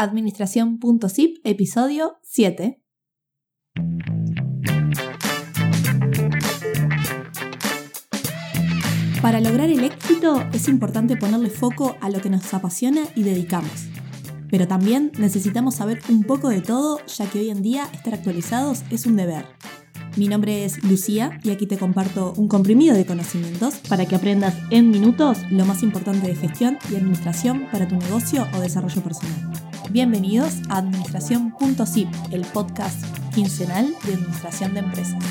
Administración.zip, episodio 7. Para lograr el éxito es importante ponerle foco a lo que nos apasiona y dedicamos. Pero también necesitamos saber un poco de todo, ya que hoy en día estar actualizados es un deber. Mi nombre es Lucía y aquí te comparto un comprimido de conocimientos para que aprendas en minutos lo más importante de gestión y administración para tu negocio o desarrollo personal. Bienvenidos a Administración.zip, el podcast quincenal de administración de empresas.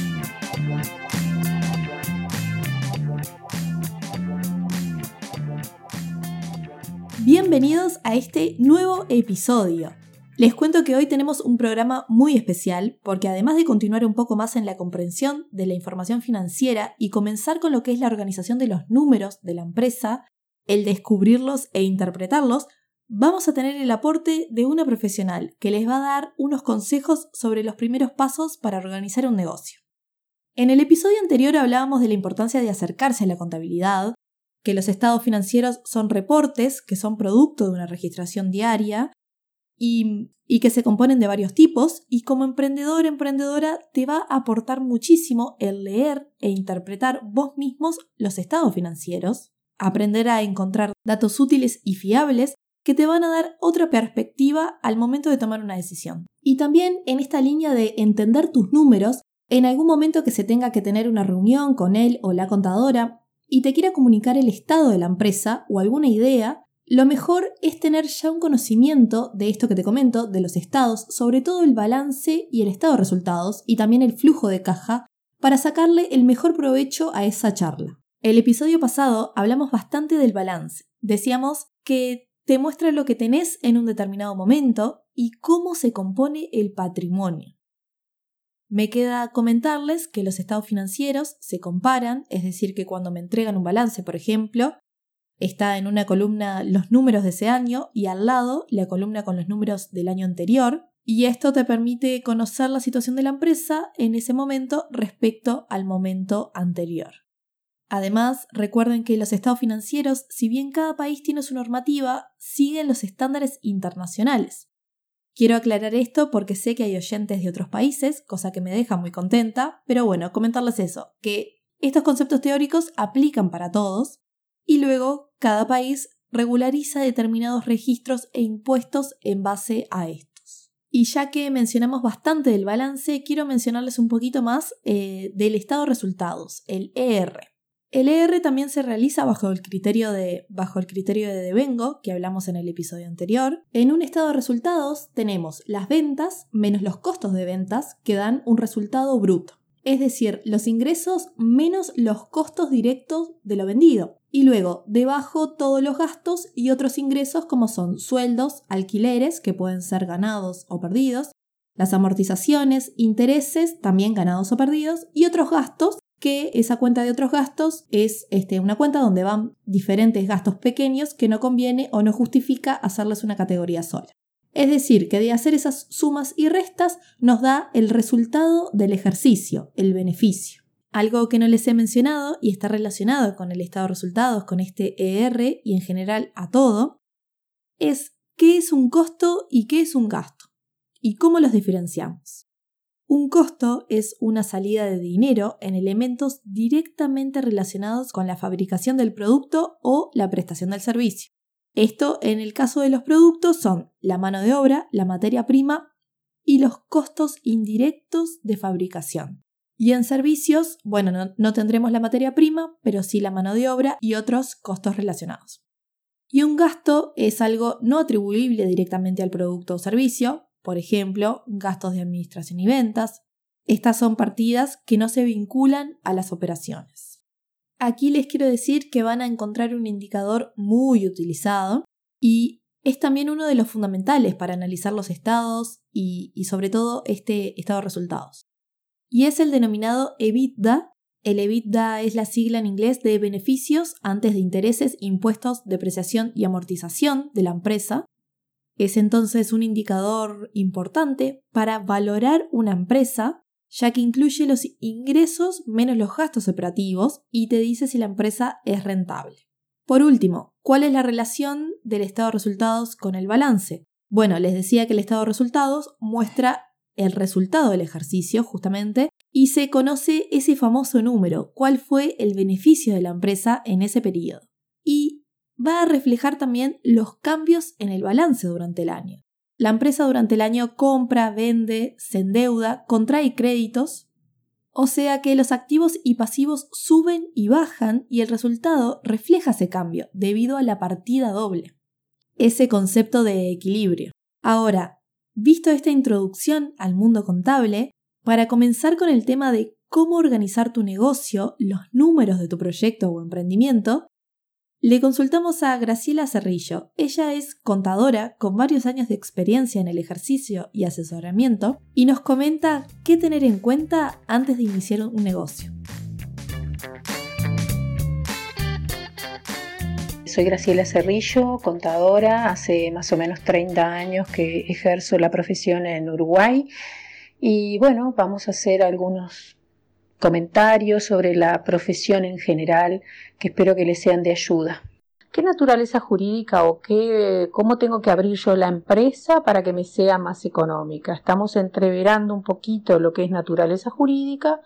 Bienvenidos a este nuevo episodio. Les cuento que hoy tenemos un programa muy especial porque además de continuar un poco más en la comprensión de la información financiera y comenzar con lo que es la organización de los números de la empresa, el descubrirlos e interpretarlos, vamos a tener el aporte de una profesional que les va a dar unos consejos sobre los primeros pasos para organizar un negocio. En el episodio anterior hablábamos de la importancia de acercarse a la contabilidad, que los estados financieros son reportes que son producto de una registración diaria y, que se componen de varios tipos y como emprendedor emprendedora te va a aportar muchísimo el leer e interpretar vos mismos los estados financieros, aprender a encontrar datos útiles y fiables que te van a dar otra perspectiva al momento de tomar una decisión. Y también en esta línea de entender tus números, en algún momento que se tenga que tener una reunión con él o la contadora y te quiera comunicar el estado de la empresa o alguna idea, lo mejor es tener ya un conocimiento de esto que te comento, de los estados, sobre todo el balance y el estado de resultados y también el flujo de caja, para sacarle el mejor provecho a esa charla. El episodio pasado hablamos bastante del balance. Decíamos que te muestra lo que tenés en un determinado momento y cómo se compone el patrimonio. Me queda comentarles que los estados financieros se comparan, es decir, que cuando me entregan un balance, por ejemplo, Está en una columna los números de ese año y al lado la columna con los números del año anterior. Y esto te permite conocer la situación de la empresa en ese momento respecto al momento anterior. Además, recuerden que los estados financieros, si bien cada país tiene su normativa, siguen los estándares internacionales. Quiero aclarar esto porque sé que hay oyentes de otros países, cosa que me deja muy contenta, pero bueno, comentarles eso, que estos conceptos teóricos aplican para todos y luego cada país regulariza determinados registros e impuestos en base a estos. Y ya que mencionamos bastante del balance, quiero mencionarles un poquito más eh, del estado de resultados, el ER. El ER también se realiza bajo el criterio de bajo el criterio de devengo que hablamos en el episodio anterior. En un estado de resultados tenemos las ventas menos los costos de ventas que dan un resultado bruto es decir, los ingresos menos los costos directos de lo vendido. Y luego, debajo todos los gastos y otros ingresos como son sueldos, alquileres, que pueden ser ganados o perdidos, las amortizaciones, intereses, también ganados o perdidos, y otros gastos, que esa cuenta de otros gastos es este, una cuenta donde van diferentes gastos pequeños que no conviene o no justifica hacerles una categoría sola. Es decir, que de hacer esas sumas y restas nos da el resultado del ejercicio, el beneficio. Algo que no les he mencionado y está relacionado con el estado de resultados, con este ER y en general a todo, es qué es un costo y qué es un gasto y cómo los diferenciamos. Un costo es una salida de dinero en elementos directamente relacionados con la fabricación del producto o la prestación del servicio. Esto en el caso de los productos son la mano de obra, la materia prima y los costos indirectos de fabricación. Y en servicios, bueno, no, tendremos la materia prima, pero sí la mano de obra y otros costos relacionados. Y un gasto es algo no atribuible directamente al producto o servicio, por ejemplo, gastos de administración y ventas. Estas son partidas que no se vinculan a las operaciones. Aquí les quiero decir que van a encontrar un indicador muy utilizado y es también uno de los fundamentales para analizar los estados y, sobre todo este estado de resultados. Y es el denominado EBITDA. El EBITDA es la sigla en inglés de beneficios antes de intereses, impuestos, depreciación y amortización de la empresa. Es entonces un indicador importante para valorar una empresa ya que incluye los ingresos menos los gastos operativos y te dice si la empresa es rentable. Por último, ¿cuál es la relación del estado de resultados con el balance? Bueno, les decía que el estado de resultados muestra el resultado del ejercicio justamente y se conoce ese famoso número, cuál fue el beneficio de la empresa en ese periodo. Va a reflejar también los cambios en el balance durante el año. La empresa durante el año compra, vende, se endeuda, contrae créditos, o sea que los activos y pasivos suben y bajan y el resultado refleja ese cambio debido a la partida doble. Ese concepto de equilibrio. Ahora, visto esta introducción al mundo contable, para comenzar con el tema de cómo organizar tu negocio, los números de tu proyecto o emprendimiento, le consultamos a Graciela Cerrillo. Ella es contadora con varios años de experiencia en el ejercicio y asesoramiento y nos comenta qué tener en cuenta antes de iniciar un negocio. Soy Graciela Cerrillo, contadora, hace más o menos 30 años que ejerzo la profesión en Uruguay y bueno, vamos a hacer algunos comentarios sobre la profesión en general que espero que les sean de ayuda. ¿Qué naturaleza jurídica o qué, cómo tengo que abrir yo la empresa para que me sea más económica? Estamos entreverando un poquito lo que es naturaleza jurídica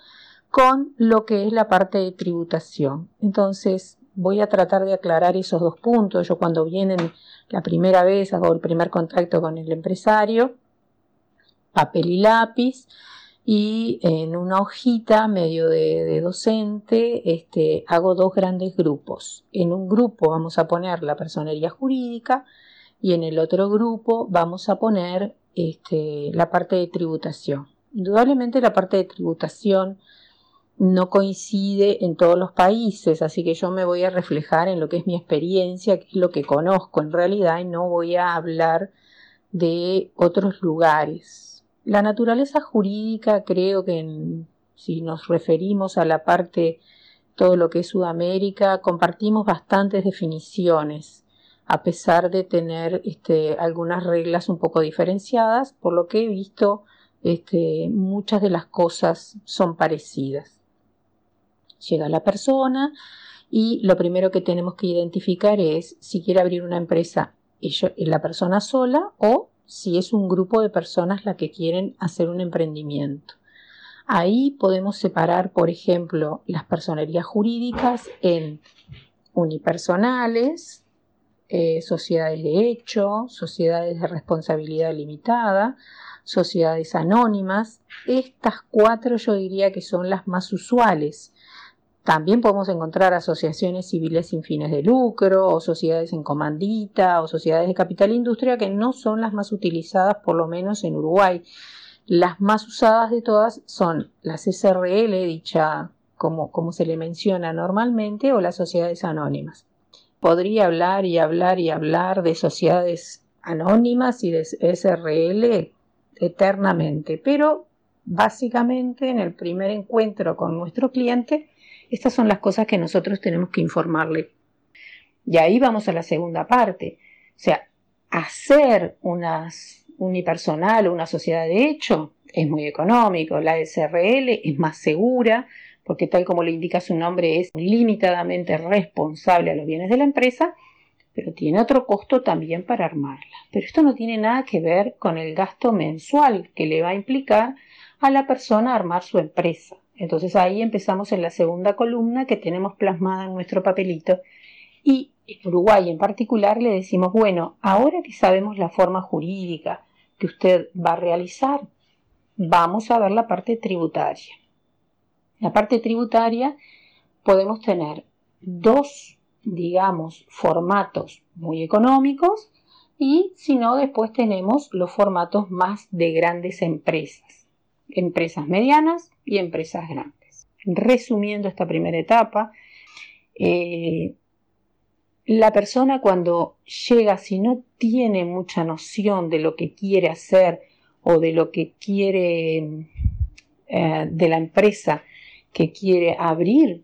con lo que es la parte de tributación. Entonces, voy a tratar de aclarar esos dos puntos. Yo cuando vienen la primera vez, hago el primer contacto con el empresario, papel y lápiz, y en una hojita medio de, docente este, hago dos grandes grupos. En un grupo vamos a poner la personería jurídica y en el otro grupo vamos a poner este, la parte de tributación. Indudablemente la parte de tributación no coincide en todos los países, así que yo me voy a reflejar en lo que es mi experiencia, que es lo que conozco en realidad, y no voy a hablar de otros lugares. La naturaleza jurídica creo que si nos referimos a la parte todo lo que es Sudamérica, compartimos bastantes definiciones, a pesar de tener este, algunas reglas un poco diferenciadas, por lo que he visto este, muchas de las cosas son parecidas. Llega la persona y lo primero que tenemos que identificar es si quiere abrir una empresa la persona sola o si es un grupo de personas la que quieren hacer un emprendimiento. Ahí podemos separar, por ejemplo, las personerías jurídicas en unipersonales, eh, sociedades de hecho, sociedades de responsabilidad limitada, sociedades anónimas. Estas cuatro yo diría que son las más usuales. También podemos encontrar asociaciones civiles sin fines de lucro, o sociedades en comandita, o sociedades de capital industria que no son las más utilizadas, por lo menos en Uruguay. Las más usadas de todas son las SRL, dicha como, como se le menciona normalmente, o las sociedades anónimas. Podría hablar y hablar y hablar de sociedades anónimas y de SRL eternamente, pero básicamente en el primer encuentro con nuestro cliente estas son las cosas que nosotros tenemos que informarle. Y ahí vamos a la segunda parte. O sea, hacer unas unipersonal o una sociedad de hecho es muy económico. La SRL es más segura porque tal como le indica su nombre es limitadamente responsable a los bienes de la empresa, pero tiene otro costo también para armarla. Pero esto no tiene nada que ver con el gasto mensual que le va a implicar a la persona armar su empresa. Entonces ahí empezamos en la segunda columna que tenemos plasmada en nuestro papelito y en Uruguay en particular le decimos, bueno, ahora que sabemos la forma jurídica que usted va a realizar, vamos a ver la parte tributaria. La parte tributaria podemos tener dos, digamos, formatos muy económicos y si no, después tenemos los formatos más de grandes empresas empresas medianas y empresas grandes. Resumiendo esta primera etapa, eh, la persona cuando llega, si no tiene mucha noción de lo que quiere hacer o de lo que quiere, eh, de la empresa que quiere abrir,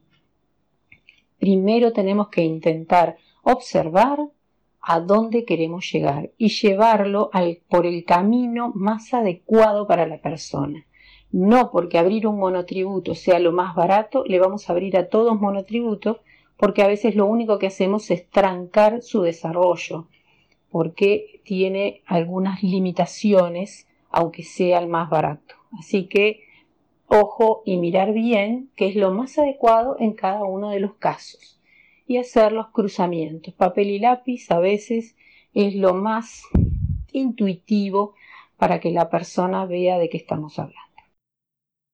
primero tenemos que intentar observar a dónde queremos llegar y llevarlo por el camino más adecuado para la persona. No porque abrir un monotributo sea lo más barato, le vamos a abrir a todos monotributos, porque a veces lo único que hacemos es trancar su desarrollo. porque tiene algunas limitaciones, aunque sea el más barato. Así que ojo y mirar bien qué es lo más adecuado en cada uno de los casos y hacer los cruzamientos. Papel y lápiz a veces es lo más intuitivo para que la persona vea de qué estamos hablando.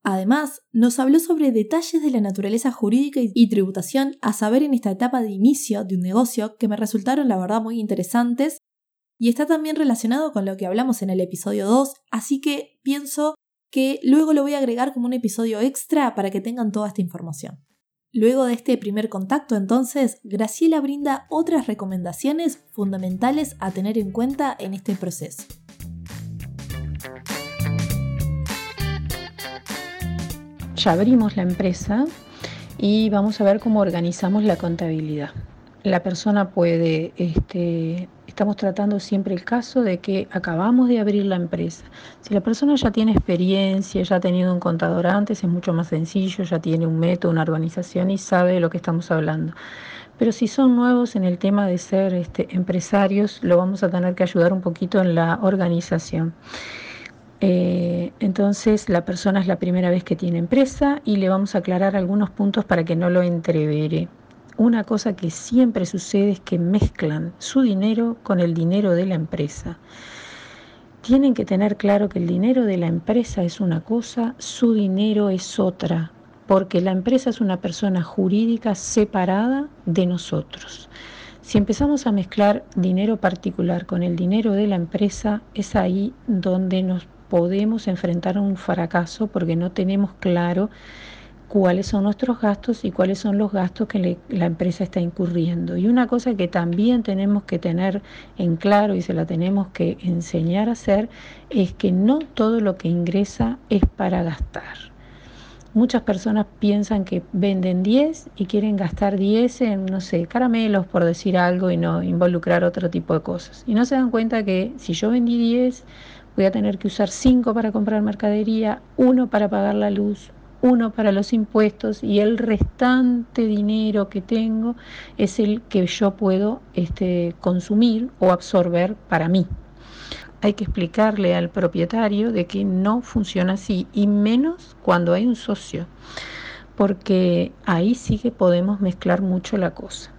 Además, nos habló sobre detalles de la naturaleza jurídica y tributación a saber en esta etapa de inicio de un negocio que me resultaron la verdad muy interesantes y está también relacionado con lo que hablamos en el episodio 2, así que pienso que luego lo voy a agregar como un episodio extra para que tengan toda esta información. Luego de este primer contacto, entonces, Graciela brinda otras recomendaciones fundamentales a tener en cuenta en este proceso. Ya abrimos la empresa y vamos a ver cómo organizamos la contabilidad. La persona puede este, Estamos tratando siempre el caso de que acabamos de abrir la empresa. Si la persona ya tiene experiencia, ya ha tenido un contador antes, es mucho más sencillo, ya tiene un método, una organización y sabe de lo que estamos hablando. Pero si son nuevos en el tema de ser este, empresarios, lo vamos a tener que ayudar un poquito en la organización. Eh, entonces la persona es la primera vez que tiene empresa y le vamos a aclarar algunos puntos para que no lo entrevere una cosa que siempre sucede es que mezclan su dinero con el dinero de la empresa. Tienen que tener claro que el dinero de la empresa es una cosa, su dinero es otra, porque la empresa es una persona jurídica separada de nosotros. Si empezamos a mezclar dinero particular con el dinero de la empresa, es ahí donde nos podemos enfrentar un fracaso porque no tenemos claro cuáles son nuestros gastos y cuáles son los gastos que la empresa está incurriendo. Y una cosa que también tenemos que tener en claro y se la tenemos que enseñar a hacer es que no todo lo que ingresa es para gastar. Muchas personas piensan que venden 10 y quieren gastar 10 en, no sé, caramelos, por decir algo, y no involucrar otro tipo de cosas. Y no se dan cuenta que si yo vendí 10, voy a tener que usar 5 para comprar mercadería, 1 para pagar la luz, uno para los impuestos y el restante dinero que tengo es el que yo puedo este, consumir o absorber para mí. Hay que explicarle al propietario de que no funciona así y menos cuando hay un socio, porque ahí sí que podemos mezclar mucho la cosa.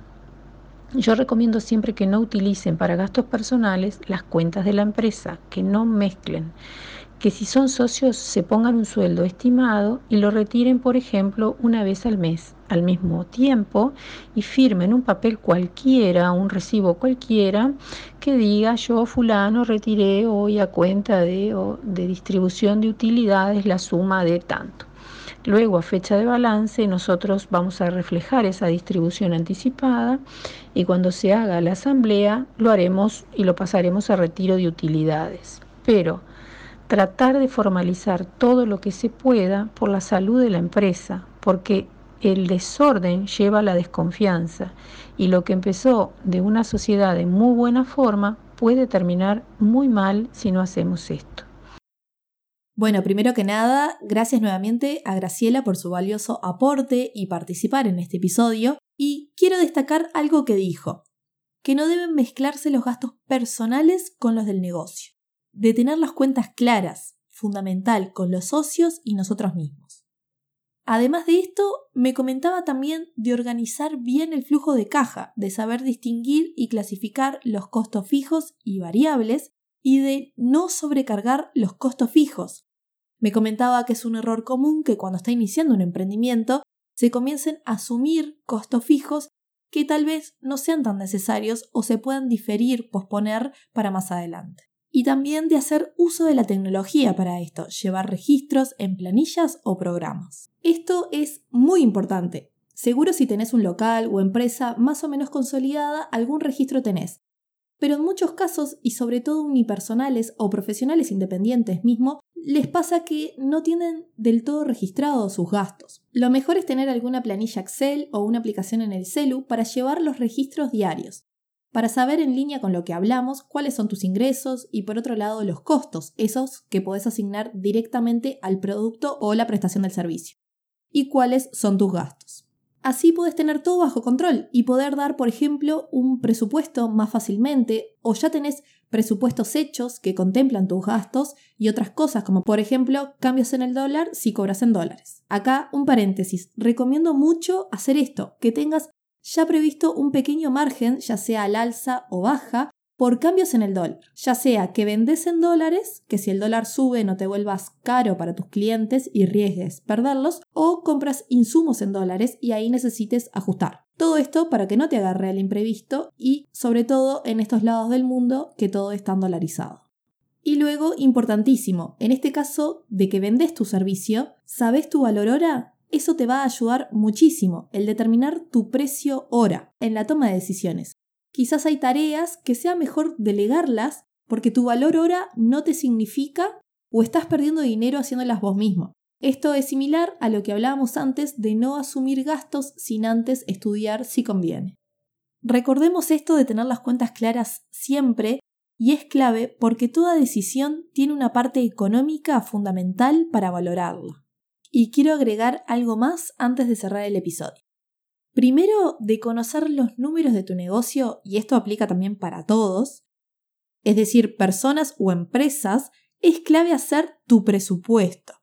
Yo recomiendo siempre que no utilicen para gastos personales las cuentas de la empresa, que no mezclen que si son socios se pongan un sueldo estimado y lo retiren, por ejemplo, una vez al mes, al mismo tiempo, y firmen un papel cualquiera, un recibo cualquiera, que diga yo fulano retiré hoy a cuenta de, de distribución de utilidades la suma de tanto. Luego, a fecha de balance, nosotros vamos a reflejar esa distribución anticipada y cuando se haga la asamblea lo haremos y lo pasaremos a retiro de utilidades. Pero tratar de formalizar todo lo que se pueda por la salud de la empresa, porque el desorden lleva a la desconfianza y lo que empezó de una sociedad de muy buena forma puede terminar muy mal si no hacemos esto. Bueno, primero que nada, gracias nuevamente a Graciela por su valioso aporte y participar en este episodio. Y quiero destacar algo que dijo, que no deben mezclarse los gastos personales con los del negocio de tener las cuentas claras, fundamental con los socios y nosotros mismos. Además de esto, me comentaba también de organizar bien el flujo de caja, de saber distinguir y clasificar los costos fijos y variables y de no sobrecargar los costos fijos. Me comentaba que es un error común que cuando está iniciando un emprendimiento se comiencen a asumir costos fijos que tal vez no sean tan necesarios o se puedan diferir, posponer para más adelante y también de hacer uso de la tecnología para esto, llevar registros en planillas o programas. Esto es muy importante. Seguro si tenés un local o empresa más o menos consolidada, algún registro tenés. Pero en muchos casos, y sobre todo unipersonales o profesionales independientes mismo, les pasa que no tienen del todo registrados sus gastos. Lo mejor es tener alguna planilla Excel o una aplicación en el celu para llevar los registros diarios para saber en línea con lo que hablamos cuáles son tus ingresos y por otro lado los costos, esos que podés asignar directamente al producto o la prestación del servicio, y cuáles son tus gastos. Así puedes tener todo bajo control y poder dar, por ejemplo, un presupuesto más fácilmente o ya tenés presupuestos hechos que contemplan tus gastos y otras cosas como por ejemplo cambios en el dólar si cobras en dólares. Acá un paréntesis, recomiendo mucho hacer esto, que tengas ya previsto un pequeño margen, ya sea al alza o baja, por cambios en el dólar, ya sea que vendes en dólares, que si el dólar sube no te vuelvas caro para tus clientes y riesgues perderlos, o compras insumos en dólares y ahí necesites ajustar. Todo esto para que no te agarre al imprevisto y sobre todo en estos lados del mundo que todo está dolarizado. Y luego, importantísimo, en este caso de que vendes tu servicio, ¿sabes tu valor hora? Eso te va a ayudar muchísimo, el determinar tu precio hora en la toma de decisiones. Quizás hay tareas que sea mejor delegarlas porque tu valor hora no te significa o estás perdiendo dinero haciéndolas vos mismo. Esto es similar a lo que hablábamos antes de no asumir gastos sin antes estudiar si conviene. Recordemos esto de tener las cuentas claras siempre y es clave porque toda decisión tiene una parte económica fundamental para valorarla. Y quiero agregar algo más antes de cerrar el episodio. Primero, de conocer los números de tu negocio, y esto aplica también para todos, es decir, personas o empresas, es clave hacer tu presupuesto.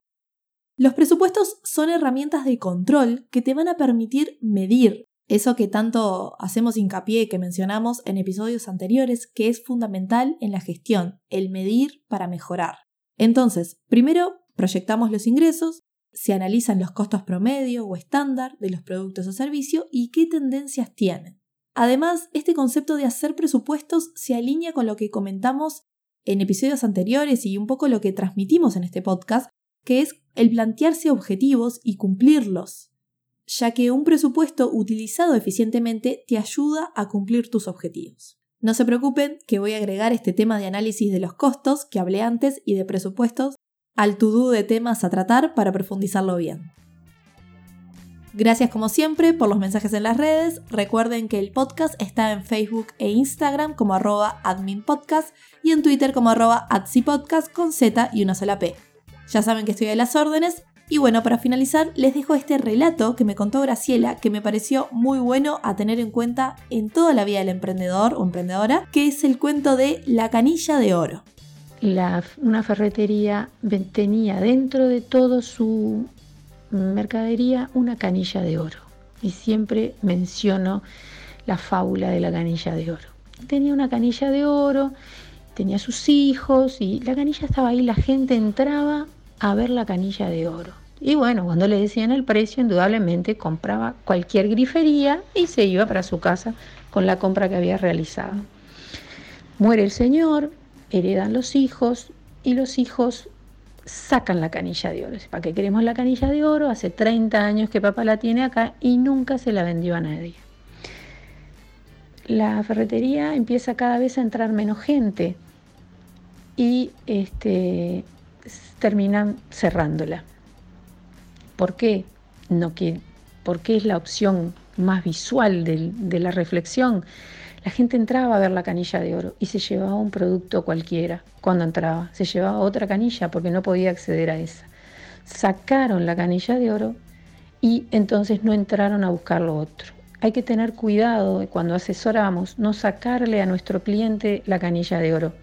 Los presupuestos son herramientas de control que te van a permitir medir eso que tanto hacemos hincapié que mencionamos en episodios anteriores, que es fundamental en la gestión, el medir para mejorar. Entonces, primero proyectamos los ingresos, se analizan los costos promedio o estándar de los productos o servicios y qué tendencias tienen. Además, este concepto de hacer presupuestos se alinea con lo que comentamos en episodios anteriores y un poco lo que transmitimos en este podcast, que es el plantearse objetivos y cumplirlos, ya que un presupuesto utilizado eficientemente te ayuda a cumplir tus objetivos. No se preocupen que voy a agregar este tema de análisis de los costos que hablé antes y de presupuestos al to-do de temas a tratar para profundizarlo bien. Gracias como siempre por los mensajes en las redes. Recuerden que el podcast está en Facebook e Instagram como arroba adminpodcast y en Twitter como arroba adsipodcast con Z y una sola P. Ya saben que estoy a las órdenes. Y bueno, para finalizar, les dejo este relato que me contó Graciela, que me pareció muy bueno a tener en cuenta en toda la vida del emprendedor o emprendedora, que es el cuento de La canilla de oro una ferretería tenía dentro de todo su mercadería una canilla de oro. Y siempre menciono la fábula de la canilla de oro. Tenía una canilla de oro, tenía sus hijos y la canilla estaba ahí, la gente entraba a ver la canilla de oro. Y bueno, cuando le decían el precio, indudablemente compraba cualquier grifería y se iba para su casa con la compra que había realizado. Muere el señor, heredan los hijos y los hijos sacan la canilla de oro. ¿Para qué queremos la canilla de oro? Hace 30 años que papá la tiene acá y nunca se la vendió a nadie. La ferretería empieza cada vez a entrar menos gente y este, terminan cerrándola. ¿Por qué? No, porque es la opción más visual de la reflexión la gente entraba a ver la canilla de oro y se llevaba un producto cualquiera cuando entraba. Se llevaba otra canilla porque no podía acceder a esa. Sacaron la canilla de oro y entonces no entraron a buscar lo otro. Hay que tener cuidado cuando asesoramos, no sacarle a nuestro cliente la canilla de oro.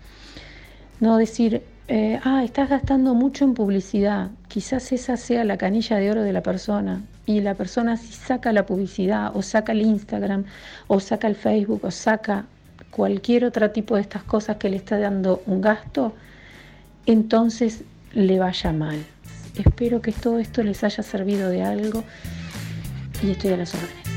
No decir, eh, ah, estás gastando mucho en publicidad, quizás esa sea la canilla de oro de la persona y la persona si saca la publicidad o saca el Instagram o saca el Facebook o saca cualquier otro tipo de estas cosas que le está dando un gasto, entonces le vaya mal. Espero que todo esto les haya servido de algo y estoy a las órdenes.